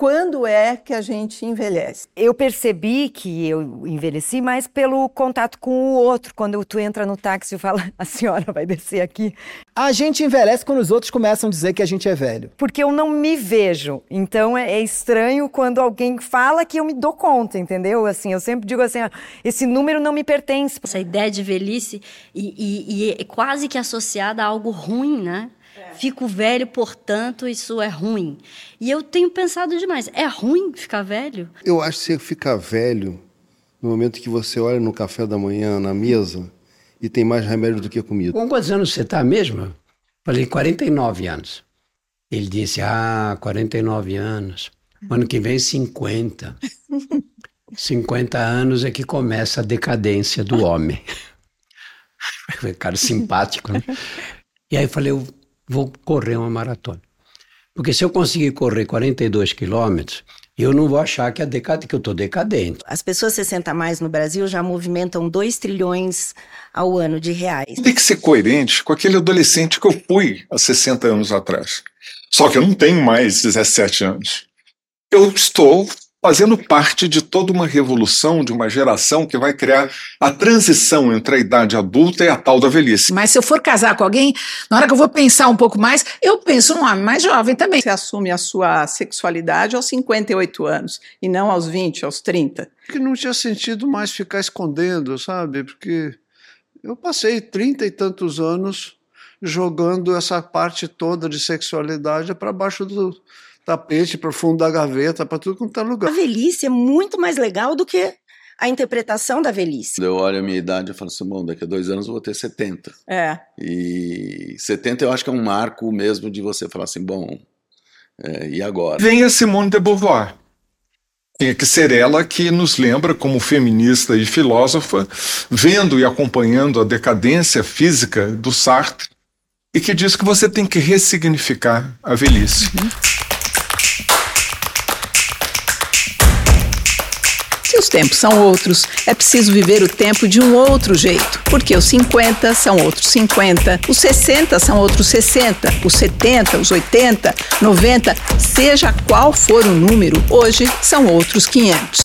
quando é que a gente envelhece? Eu percebi que eu envelheci mais pelo contato com o outro. Quando tu entra no táxi e fala, a senhora vai descer aqui. A gente envelhece quando os outros começam a dizer que a gente é velho. Porque eu não me vejo. Então é, é estranho quando alguém fala que eu me dou conta, entendeu? Assim, eu sempre digo assim, ah, esse número não me pertence. Essa ideia de velhice e, e, e é quase que associada a algo ruim, né? Fico velho, portanto, isso é ruim. E eu tenho pensado demais. É ruim ficar velho? Eu acho que você ficar velho no momento que você olha no café da manhã, na mesa, e tem mais remédio do que comida. Com quantos anos você está mesmo? Falei, 49 anos. Ele disse, ah, 49 anos. Ano que vem, 50. 50 anos é que começa a decadência do homem. Cara simpático, né? E aí eu falei, eu vou correr uma maratona. Porque se eu conseguir correr 42 quilômetros, eu não vou achar que, é decad... que eu estou decadente. As pessoas 60 mais no Brasil já movimentam 2 trilhões ao ano de reais. Tem que ser coerente com aquele adolescente que eu fui há 60 anos atrás. Só que eu não tenho mais 17 anos. Eu estou fazendo parte de toda uma revolução, de uma geração que vai criar a transição entre a idade adulta e a tal da velhice. Mas se eu for casar com alguém, na hora que eu vou pensar um pouco mais, eu penso num homem mais jovem também. Você assume a sua sexualidade aos 58 anos e não aos 20, aos 30. Que não tinha sentido mais ficar escondendo, sabe? Porque eu passei trinta e tantos anos jogando essa parte toda de sexualidade para baixo do tapete, para o fundo da gaveta, para tudo quanto é lugar. A velhice é muito mais legal do que a interpretação da velhice. Eu olho a minha idade, eu falo assim, bom, daqui a dois anos eu vou ter 70. É. E 70 eu acho que é um marco mesmo de você falar assim, bom, é, e agora? Vem a Simone de Beauvoir. Tem que ser ela que nos lembra, como feminista e filósofa, vendo e acompanhando a decadência física do Sartre, e que diz que você tem que ressignificar a velhice. Uhum. Os tempos são outros, é preciso viver o tempo de um outro jeito, porque os 50 são outros 50, os 60 são outros 60, os 70, os 80, 90, seja qual for o número, hoje são outros 500.